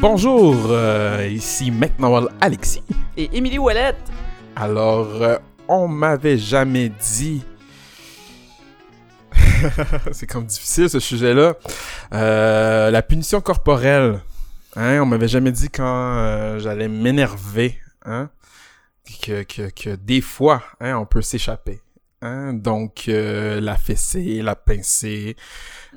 Bonjour, euh, ici McNowell Alexis. Et Émilie Ouellette. Alors, euh, on m'avait jamais dit. C'est comme difficile ce sujet-là. Euh, la punition corporelle. Hein, on m'avait jamais dit quand j'allais m'énerver. Hein, que, que, que des fois, hein, on peut s'échapper. Hein, donc, euh, la fessée, la pincée,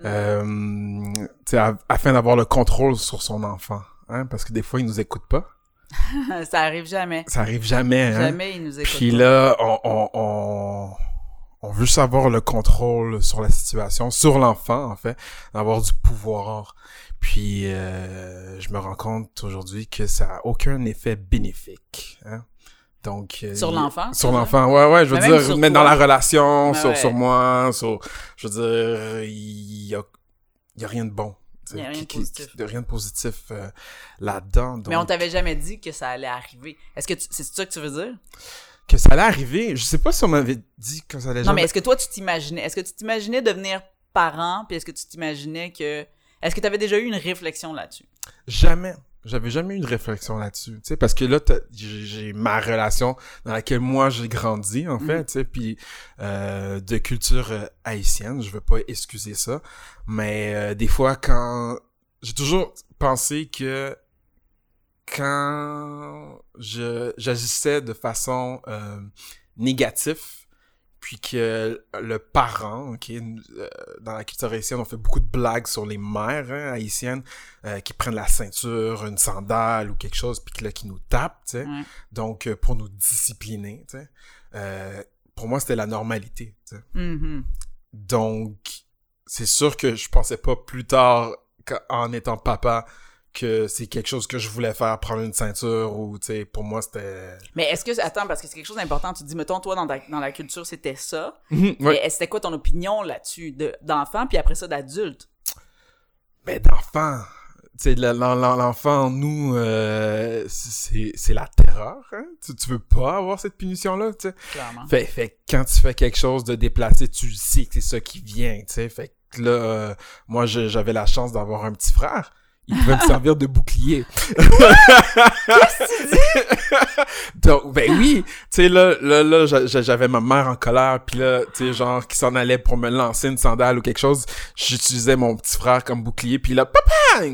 euh, sais, a- afin d'avoir le contrôle sur son enfant. Hein, parce que des fois, il nous écoute pas. ça arrive jamais. Ça arrive jamais. Hein? Jamais ils nous écoutent. Puis pas. là, on, on, on, on veut savoir le contrôle sur la situation, sur l'enfant, en fait, d'avoir du pouvoir. Puis, euh, je me rends compte aujourd'hui que ça a aucun effet bénéfique. Hein? Donc, euh, Sur l'enfant, Sur l'enfant, ouais, ouais, je veux Mais dire, mais dans la relation, sur, ouais. sur moi, sur, je veux dire, il y a, y a rien de bon. Il y a rien de qui- positif. rien de positif euh, là-dedans. Mais on t'avait jamais dit que ça allait arriver. Est-ce que tu- c'est ça que tu veux dire? que ça allait arriver? Je sais pas si on m'avait dit que ça allait Non, jamais- mais est-ce que toi, tu t'imaginais, est-ce que tu t'imaginais devenir parent, puis est-ce que tu t'imaginais que, est-ce que tu avais déjà eu une réflexion là-dessus? Jamais. J'avais jamais eu une réflexion là-dessus, tu sais, parce que là, j'ai ma relation dans laquelle moi j'ai grandi, en fait, tu sais, puis euh, de culture euh, haïtienne, je veux pas excuser ça, mais euh, des fois, quand... J'ai toujours pensé que quand je j'agissais de façon euh, négative, puis que le parent, ok, euh, dans la culture haïtienne, on fait beaucoup de blagues sur les mères hein, haïtiennes euh, qui prennent la ceinture, une sandale ou quelque chose, puis que là, qui nous tapent, tu sais. Ouais. Donc, euh, pour nous discipliner, tu sais. Euh, pour moi, c'était la normalité, tu sais. Mhm. Donc, c'est sûr que je pensais pas plus tard, qu'en- en étant papa, que c'est quelque chose que je voulais faire, prendre une ceinture ou, tu sais, pour moi, c'était... Mais est-ce que, attends, parce que c'est quelque chose d'important, tu dis, mettons, toi, dans, ta- dans la culture, c'était ça. Ouais. Mais c'était quoi ton opinion là-dessus, de- d'enfant, puis après ça, d'adulte? Mais d'enfant, tu sais, le- l'en- l'en- l'enfant, en nous, euh, c'est la terreur, hein? Tu, tu veux pas avoir cette punition-là, tu sais. Clairement. Fait, fait que quand tu fais quelque chose de déplacé, tu sais que c'est ça qui vient, tu sais. Fait que là, euh, moi, j'avais la chance d'avoir un petit frère. Il pouvait me servir de bouclier. Donc, ben oui, tu sais, là, là, là, j'a- j'a- j'avais ma mère en colère, puis là, tu sais, genre, qui s'en allait pour me lancer une sandale ou quelque chose, j'utilisais mon petit frère comme bouclier, puis là, papa!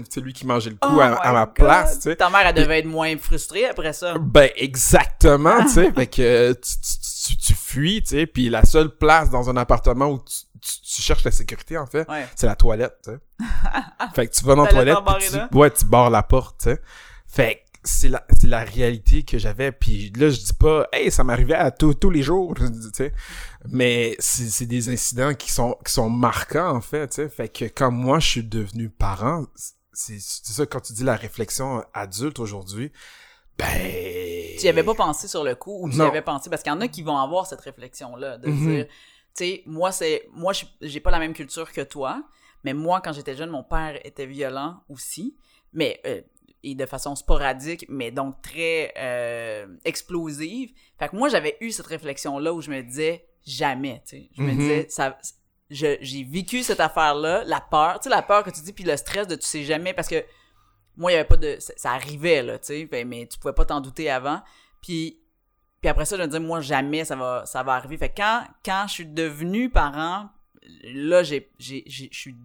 C'est lui qui mangeait le coup Oh à, ma God. place, tu sais. Ta mère, elle devait être moins frustrée après ça. Ben, exactement, tu sais. Fait que tu, tu, tu, tu fuis, tu sais, puis la seule place dans un appartement où tu, tu, tu cherches la sécurité, en fait, Ouais. c'est la toilette, tu sais. fait que tu vas dans la toilette, puis tu, ouais, tu barres la porte, tu sais. Fait que c'est la, c'est la réalité que j'avais, puis là, je dis pas, hey, ça m'arrivait à tous tous les jours, tu sais. Mais c'est c'est des incidents qui sont, qui sont marquants, en fait, tu sais. Fait que quand moi, je suis devenu parent, c'est c'est ça, quand tu dis la réflexion adulte aujourd'hui, ben... Tu y avais pas pensé sur le coup ou tu y avais pensé parce qu'il y en a qui vont avoir cette réflexion là de Mhm. dire tu sais moi c'est moi je- j'ai pas la même culture que toi mais moi quand j'étais jeune mon père était violent aussi mais euh, et de façon sporadique mais donc très euh, explosive fait que moi j'avais eu cette réflexion là où je me disais jamais tu sais je me Mhm. disais ça j'ai vécu cette affaire là la peur tu sais la peur que tu dis puis le stress de tu sais jamais parce que moi, il y avait pas de. Ça, ça arrivait, là, tu sais, ben, mais tu pouvais pas t'en douter avant. Puis, puis après ça, je me disais, moi, jamais ça va, ça va arriver. Fait que quand, quand je suis devenu parent, là, j'ai, j'ai, j'ai- je suis.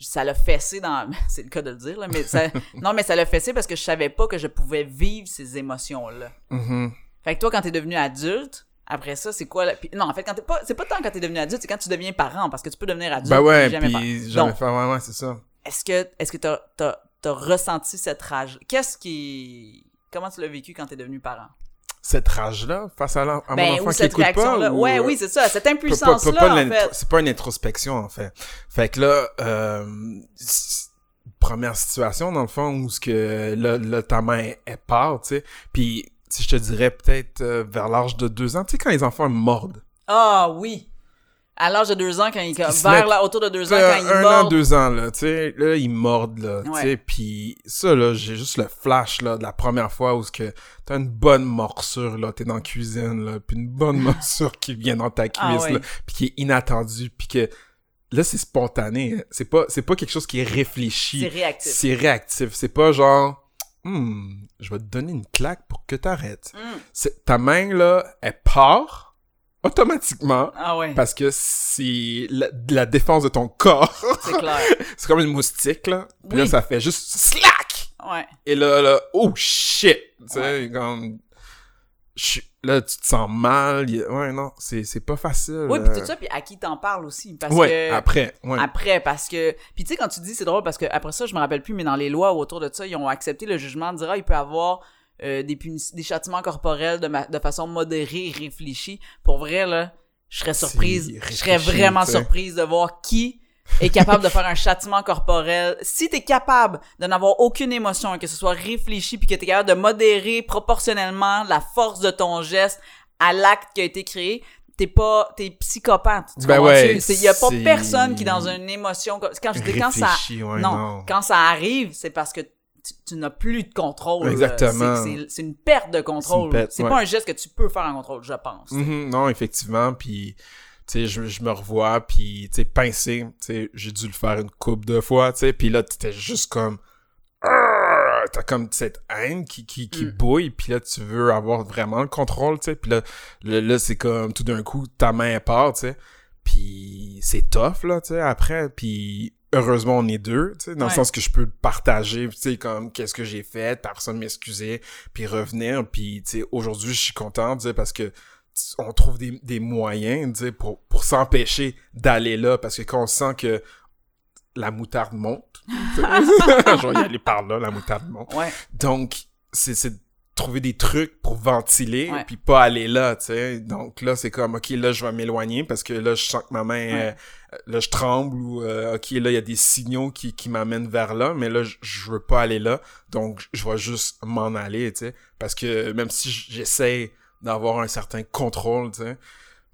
Ça l'a fessé dans. C'est le cas de le dire, là, mais ça. non, mais ça l'a fessé parce que je savais pas que je pouvais vivre ces émotions-là. Mhm. Fait que toi, quand t'es devenu adulte, après ça, c'est quoi? la- puis- non, en fait, quand t'es pas. C'est pas tant quand t'es devenu adulte, c'est quand tu deviens parent, parce que tu peux devenir adulte. Ben ouais, jamais puis jamais faire, ouais, ouais, c'est ça. est-ce que est-ce que t'as t'as t'as ressenti cette rage? Qu'est-ce qui comment tu l'as vécu quand t'es devenu parent? Cette rage-là, face à, à Ben mon enfant ou qui cette écoute pas, réaction-là. ou, Ouais, euh, oui, c'est ça, cette impuissance-là en fait. C'est pas une introspection, en fait. Fait que là, euh, première situation, dans le fond, où ce que là, là, ta main est part, tu sais, puis si je te dirais peut-être euh, vers l'âge de deux ans, tu sais, quand les enfants mordent. Ah oui. À l'âge de deux ans, quand il, se vers là, autour de deux ans, quand il un an, deux ans, là, tu sais, là, ils mordent, là, tu sais, puis ça, là, j'ai juste le flash, là, de la première fois où ce que t'as une bonne morsure, là, t'es dans la cuisine, là, puis une bonne morsure qui vient dans ta cuisse, Ah ouais. là, puis qui est inattendue, puis que, là, c'est spontané, hein. c'est pas, c'est pas quelque chose qui est réfléchi. C'est réactif. C'est réactif, c'est pas genre, hmm, je vais te donner une claque pour que t'arrêtes. Mm. Ta main, là, elle part automatiquement, Ah ouais, parce que c'est la, la défense de ton corps. c'est clair. c'est comme une moustique, là. Puis là, ça fait juste slack! Ouais. Et là, là, oh shit! Tu sais, comme... je- Là, tu te sens mal. y Ouais, non, c'est, c'est pas facile. Oui, euh. puis tout ça, puis à qui t'en parles aussi. Parce ouais, que. après, ouais. Après, parce que. Puis tu sais, quand tu dis, c'est drôle parce que après ça, je me rappelle plus, mais dans les lois autour de ça, ils ont accepté le jugement de dire, ah, il peut avoir euh, des, punis- des châtiments corporels de, ma- de façon modérée et réfléchie. Pour vrai, là, je serais surprise. Je serais vraiment surprise de voir qui est capable de faire un châtiment corporel. Si t'es capable de n'avoir aucune émotion que ce soit réfléchi puis que t'es capable de modérer proportionnellement la force de ton geste à l'acte qui a été créé, t'es pas, t'es psychopathe. Tu Ben ouais, C'est- y a pas personne qui dans une émotion, quand je dis quand ça, Réfléchi, ouais, non, non. quand ça arrive, c'est parce que tu, tu n'as plus de contrôle. Exactement. C'est- une perte de contrôle. C'est ouais. pas un geste que tu peux faire en contrôle, je pense. Mhm, non, effectivement, puis tu sais, je, je me revois, puis tu sais, pincé, tu sais, j'ai dû le faire une coupe de fois, tu sais, puis là, t'étais juste comme... T'as comme cette haine qui, qui, qui Mm. bouille, puis là, tu veux avoir vraiment le contrôle, tu sais, puis là, là, là, c'est comme, tout d'un coup, ta main part, tu sais, puis c'est tough, là, tu sais, après, puis heureusement, on est deux, tu sais, dans Ouais. le sens que je peux partager, tu sais, comme, qu'est-ce que j'ai fait, personne m'excuser, puis revenir, puis, tu sais, aujourd'hui, je suis content, tu sais, parce que on trouve des, des moyens, tu sais, pour, pour s'empêcher d'aller là, parce que quand on sent que la moutarde monte, je vais y aller par là, la moutarde monte. Ouais. Donc, c'est trouver des trucs pour ventiler, Ouais. puis pas aller là, tu sais. Donc là, c'est comme, OK, là, je vais m'éloigner, parce que là, je sens que ma main, Ouais. euh, là, je tremble, ou, euh, OK, là, il y a des signaux qui, qui m'amènent vers là, mais là, je, veux pas aller là, donc je vais juste m'en aller, tu sais. Parce que même si j'essaie d'avoir un certain contrôle, tu sais,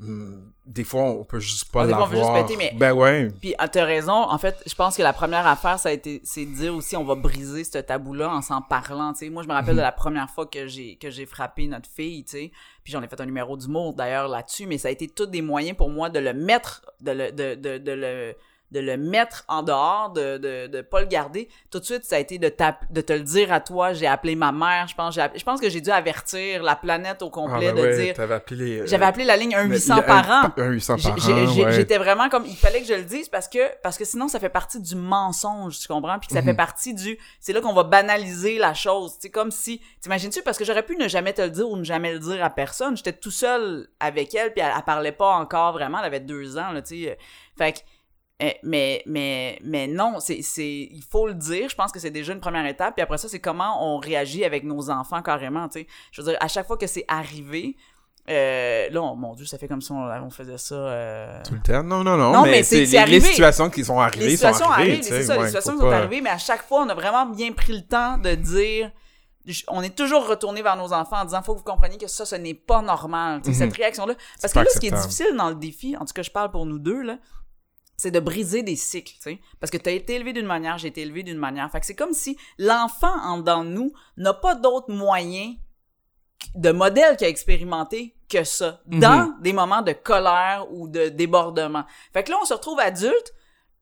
des fois, on peut juste pas Ah, des fois, on l'avoir. veut juste péter, mais- Ben ouais. Puis ah, t'as raison. En fait, je pense que la première affaire, ça a été, c'est de dire aussi, on va briser ce tabou-là en s'en parlant. Tu sais, moi, je me rappelle Mhm. de la première fois que j'ai que j'ai frappé notre fille. Tu sais, puis j'en ai fait un numéro d'humour d'ailleurs là-dessus. Mais ça a été tous des moyens pour moi de le mettre, de le de, de, de le de le mettre en dehors, de, de, de pas le garder. Tout de suite, ça a été de, de te le dire à toi. J'ai appelé ma mère. Je pense, je pense que j'ai dû avertir la planète au Ah, complet ben de ouais, dire. T'avais appelé. J'avais appelé la ligne 1-800 le- par un- an. Un 800 J'ai- par j'ai- an, ouais. J'étais vraiment comme il fallait que je le dise parce que parce que sinon ça fait partie du mensonge, tu comprends? Puis que ça fait Mhm. partie du c'est là qu'on va banaliser la chose, c'est comme si t'imagines-tu? Parce que j'aurais pu ne jamais te le dire ou ne jamais le dire à personne, j'étais tout seul avec elle puis elle, elle parlait pas encore vraiment, elle avait deux ans là, tu sais. Fait que mais mais mais non, c'est c'est il faut le dire, je pense que c'est déjà une première étape puis après ça c'est comment on réagit avec nos enfants carrément, tu sais. Je veux dire à chaque fois que c'est arrivé euh, là, on- mon Dieu, ça fait comme si on, on faisait ça. euh, Tout le temps? Non, non, non. Non, mais, mais c'est- les, situations qui sont arrivées les sont situations arrivées, c'est ça, les situations qui sont pas- arrivées, mais à chaque fois, on a vraiment bien pris le temps de dire. On est toujours retourné vers nos enfants en disant faut que vous compreniez que ça, ce n'est pas normal. Mhm. Cette réaction-là. Parce que là, ce qui est difficile dans le défi, en tout cas, je parle pour nous deux, là, c'est de briser des cycles, tu sais. Parce que tu as été élevé d'une manière, j'ai été élevé d'une manière. Fait que c'est comme si l'enfant en dedans de nous n'a pas d'autre moyen de modèle qu'il a expérimenté que ça, Mhm. dans des moments de colère ou de débordement. Fait que là, on se retrouve adulte,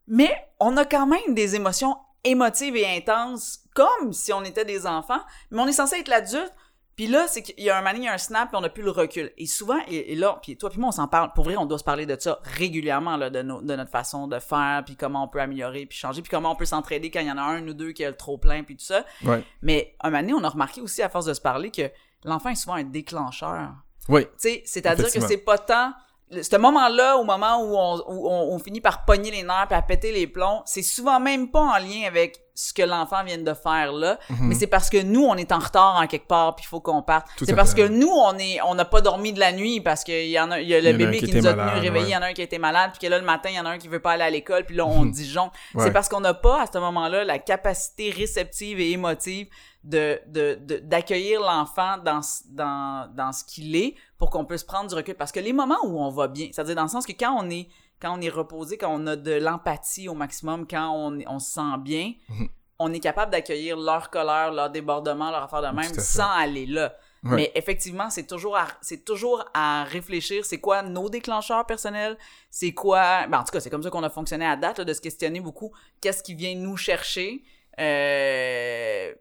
mais on a quand même des émotions émotives et intenses, comme si on était des enfants, mais on est censé être l'adulte. Puis là, c'est qu'il y a un moment, il y a un snap, puis on n'a plus le recul. Et souvent, et, et là, puis toi puis moi, on s'en parle. Pour vrai, on doit se parler de ça régulièrement, là, de, notre façon de faire, puis comment on peut améliorer, puis changer, puis comment on peut s'entraider quand il y en a un ou deux qui a le trop plein, puis tout ça. Ouais. Mais un moment donné, on a remarqué aussi, à force de se parler, que l'enfant est souvent un déclencheur. Oui. Tu sais, c'est-à-dire que c'est pas tant ce moment-là, au moment où on, où on, on finit par pogner les nerfs et à péter les plombs, c'est souvent même pas en lien avec ce que l'enfant vient de faire là, Mhm. mais c'est parce que nous, on est en retard en quelque part, puis il faut qu'on parte. C'est parce fait. que nous, on est, on n'a pas dormi de la nuit parce qu'il y en a, il y a y le a bébé qui était nous a malade, tenus réveillés, il ouais. y en a un qui été malade, puis que là, le matin, il y en a un qui veut pas aller à l'école, puis là, on disjoncle. Ouais. C'est parce qu'on n'a pas, à ce moment-là, la capacité réceptive et émotive de, de, de- d'accueillir l'enfant dans, ce- dans, dans ce qu'il est pour qu'on puisse prendre du recul. Parce que les moments où on va bien, c'est-à-dire dans le sens que quand on est, quand on est reposé, quand on a de l'empathie au maximum, quand on, on se sent bien, Mhm. on est capable d'accueillir leur colère, leur débordement, leur affaire de même, sans aller là. Ouais. Mais effectivement, c'est toujours à, c'est toujours à réfléchir, c'est quoi nos déclencheurs personnels, c'est quoi, ben en tout cas, c'est comme ça qu'on a fonctionné à date, là, de se questionner beaucoup, qu'est-ce qui vient nous chercher, euh,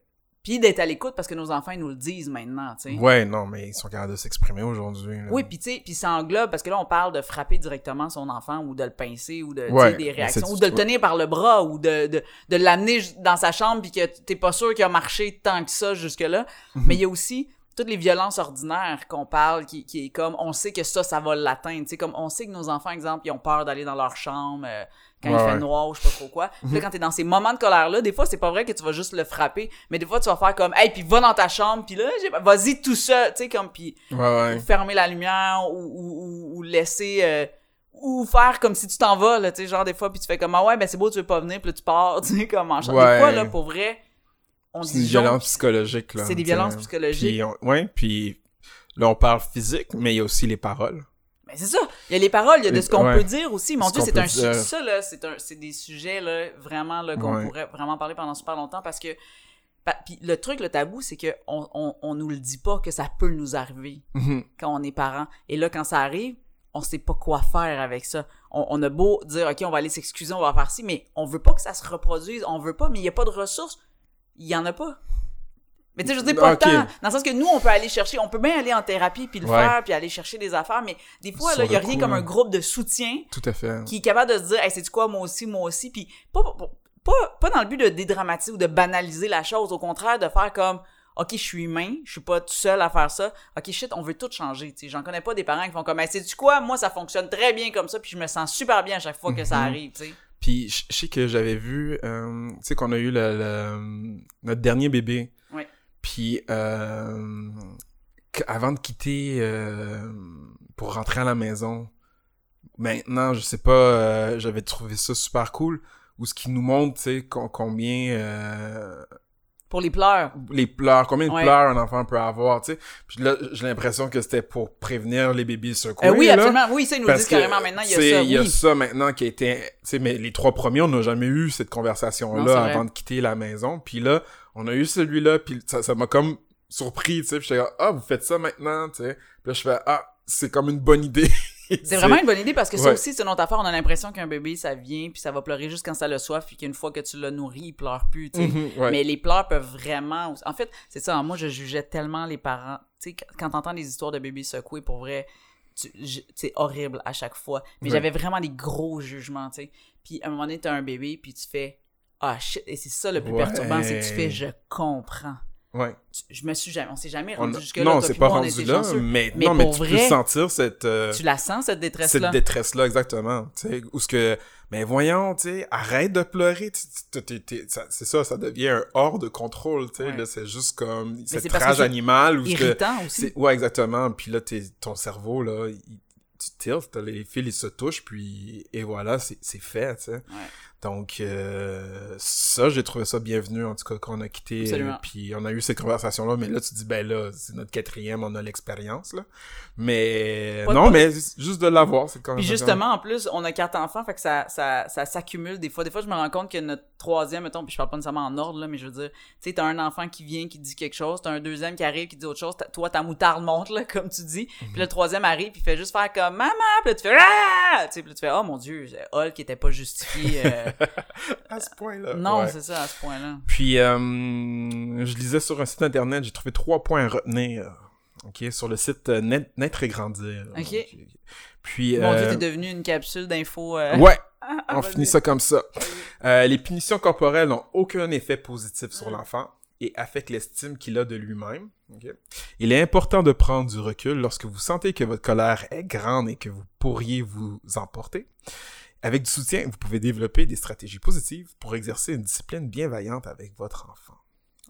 puis d'être à l'écoute parce que nos enfants ils nous le disent maintenant, tu sais. Ouais, non, mais ils sont capables de s'exprimer aujourd'hui. Oui, puis tu sais, puis ça englobe parce que là on parle de frapper directement son enfant ou de le pincer ou de Ouais, des réactions ou de le tenir par le bras ou de, de, de l'amener dans sa chambre puis que t'es pas sûr qu'il a marché tant que ça jusque là. Mhm. Mais il y a aussi toutes les violences ordinaires qu'on parle qui, qui est comme on sait que ça ça va l'atteindre, tu sais comme on sait que nos enfants exemple ils ont peur d'aller dans leur chambre euh, quand il fait ouais. Noir ou je sais pas trop quoi. Puis là quand t'es dans ces moments de colère là, des fois c'est pas vrai que tu vas juste le frapper, mais des fois tu vas faire comme hey puis va dans ta chambre puis là vas-y tout seul, tu sais comme puis Ouais, ouais. ou fermer la lumière ou, ou, ou- ou laisser euh, ou faire comme si tu t'en vas là tu sais genre des fois puis tu fais comme ah ouais ben c'est beau tu veux pas venir puis là tu pars tu sais comme en. Ouais. des fois là pour vrai C'est une disjoncte, violence psychologique, là. c'est des violences psychologiques Puis, ouais, puis là, on parle physique, mais il y a aussi les paroles. mais c'est ça il y a les paroles il y a de ce qu'on ouais. peut dire aussi mon Ce dieu c'est un dire. ça là c'est un c'est des sujets là vraiment là qu'on Ouais. pourrait vraiment parler pendant super longtemps parce que puis le truc le tabou c'est que on, on, on nous le dit pas que ça peut nous arriver Mhm. quand on est parent. Et là, quand ça arrive, on sait pas quoi faire avec ça. On, on a beau dire, OK, on va aller s'excuser, on va faire ci, mais on veut pas que ça se reproduise. On veut pas, mais il y a pas de ressources. Il y en a pas. Mais tu sais, je dire, pas Ok. tant. Dans le sens que nous, on peut aller chercher, on peut bien aller en thérapie puis le Ouais. faire, puis aller chercher des affaires, mais des fois, Sur là, il y a le rien coup, comme un groupe de soutien Tout à fait. qui est capable de se dire, hey, c'est quoi, moi aussi, moi aussi, puis pas, pas, pas, dans le but de dédramatiser ou de banaliser la chose, au contraire, de faire comme, ok, je suis humain, je suis pas tout seul à faire ça, ok, shit, on veut tout changer, tu sais, j'en connais pas des parents qui font comme, hey, c'est du quoi, moi, ça fonctionne très bien comme ça, puis je me sens super bien à chaque fois que ça Mhm. arrive, tu sais. Puis je sais que j'avais vu, euh, tu sais qu'on a eu le, le- notre dernier bébé. Ouais. Puis euh, avant de quitter euh, pour rentrer à la maison, maintenant je sais pas, j'avais trouvé ça super cool. Ou ce qui nous montre, tu sais, com- combien Pour les pleurs. les pleurs, combien de Ouais. pleurs un enfant peut avoir, tu sais? Puis là, j'ai l'impression que c'était pour prévenir les bébés secoués. Euh, oui, là. absolument, oui, ça, ils nous disent carrément maintenant, il y a ça, Il y a ça maintenant qui a été... Tu sais, mais les trois premiers, on n'a jamais eu cette conversation-là avant de quitter la maison. Puis là, on a eu celui-là, puis ça ça m'a comme surpris, tu sais. Puis j'étais ah, vous faites ça maintenant, tu sais. Puis là, je fais, ah, c'est comme une bonne idée. C'est vraiment une bonne idée parce que ça Ouais. aussi, c'est une autre affaire. On a l'impression qu'un bébé, ça vient, puis ça va pleurer juste quand ça le soif, puis qu'une fois que tu l'as nourri, il pleure plus, ouais. Mais les pleurs peuvent vraiment. En fait, c'est ça. Moi, je jugeais tellement les parents. Tu sais, quand t'entends des histoires de bébés secoués, pour vrai, c'est horrible à chaque fois. Mais Ouais. j'avais vraiment des gros jugements, tu sais. Puis à un moment donné, t'as un bébé, puis tu fais ah shit. Et c'est ça le plus Ouais. perturbant, c'est que tu fais je comprends. Ouais. Je me suis jamais, on s'est jamais rendu a- jusque là. non, c'est pas rendu là, mais, Mais non, mais tu vrai, peux sentir cette... euh, Tu la sens cette détresse là. cette détresse-là, exactement. Tu sais, où ce que, mais voyons, tu sais, arrête de pleurer. C'est ça, ça devient un hors de contrôle, tu sais. Ouais. Là, c'est juste comme cette c'est parce que rage animale. Que, Irritant aussi. ouais, exactement. Puis là, t'es- ton cerveau, là, il- tu tiltes, t'as les fils, ils se touchent, puis et voilà, c'est fait, tu sais. Donc, euh, ça, j'ai trouvé ça bienvenu, en tout cas, qu'on a quitté. Euh, puis on a eu cette conversation-là, mais là, tu te dis, ben là, c'est notre quatrième, on a l'expérience, là. Mais Pas non, mais juste de l'avoir, c'est quand Puis même. justement, en plus, on a quatre enfants, fait que ça, ça, ça s'accumule des fois. Des fois, je me rends compte que notre troisième, mettons, puis je parle pas nécessairement en ordre, là, mais je veux dire, tu sais, t'as un enfant qui vient, qui dit quelque chose, t'as un deuxième qui arrive, qui dit autre chose, toi, ta moutarde monte, là, comme tu dis, Mhm. puis le troisième arrive, puis il fait juste faire comme « Maman! » Puis là, tu fais « Ah! » Tu sais, puis là, tu fais « Oh mon Dieu, Hulk était pas justifié. euh. à ce point-là. Non, Ouais. c'est ça, à ce point-là. Puis, euh, je lisais sur un site internet, j'ai trouvé trois points à retenir. OK, sur le site euh, Naître et Grandir. OK. Puis, Mon Dieu, euh, t'es devenu une capsule d'infos. euh. ouais, on finit ça comme ça. Euh, les punitions corporelles n'ont aucun effet positif sur Mm. l'enfant et affectent l'estime qu'il a de lui-même. OK? Il est important de prendre du recul lorsque vous sentez que votre colère est grande et que vous pourriez vous emporter. Avec du soutien, vous pouvez développer des stratégies positives pour exercer une discipline bienveillante avec votre enfant.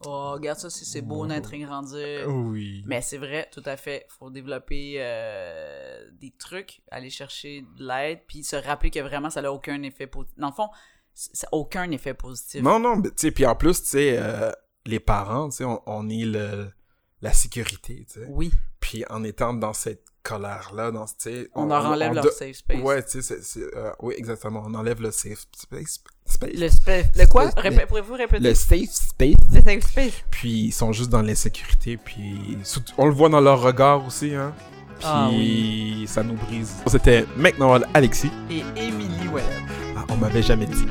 Oh, regarde ça, c'est beau, naître et grandir. Oui. Mais c'est vrai, tout à fait. faut développer euh, des trucs, aller chercher de l'aide, puis se rappeler que vraiment, ça n'a aucun effet positif. Dans le fond, c- ça n'a aucun effet positif. Non, non, mais tu sais, puis en plus, tu sais, euh, les parents, tu sais, on, on est le, la sécurité, tu sais. Oui. Puis en étant dans cette colère-là. Dans, On, leur enlève leur safe space. Ouais, tu sais, euh, oui, exactement. On enlève le safe space. space? Le, quoi? Répé- Pourriez-vous répéter? Le safe space? Le safe space. Puis ils sont juste dans l'insécurité. Puis on le voit dans leur regard aussi. Hein. Puis Ah oui. ça nous brise. C'était McNoll Alexis. Et Emily Webb. Ah, on m'avait jamais dit.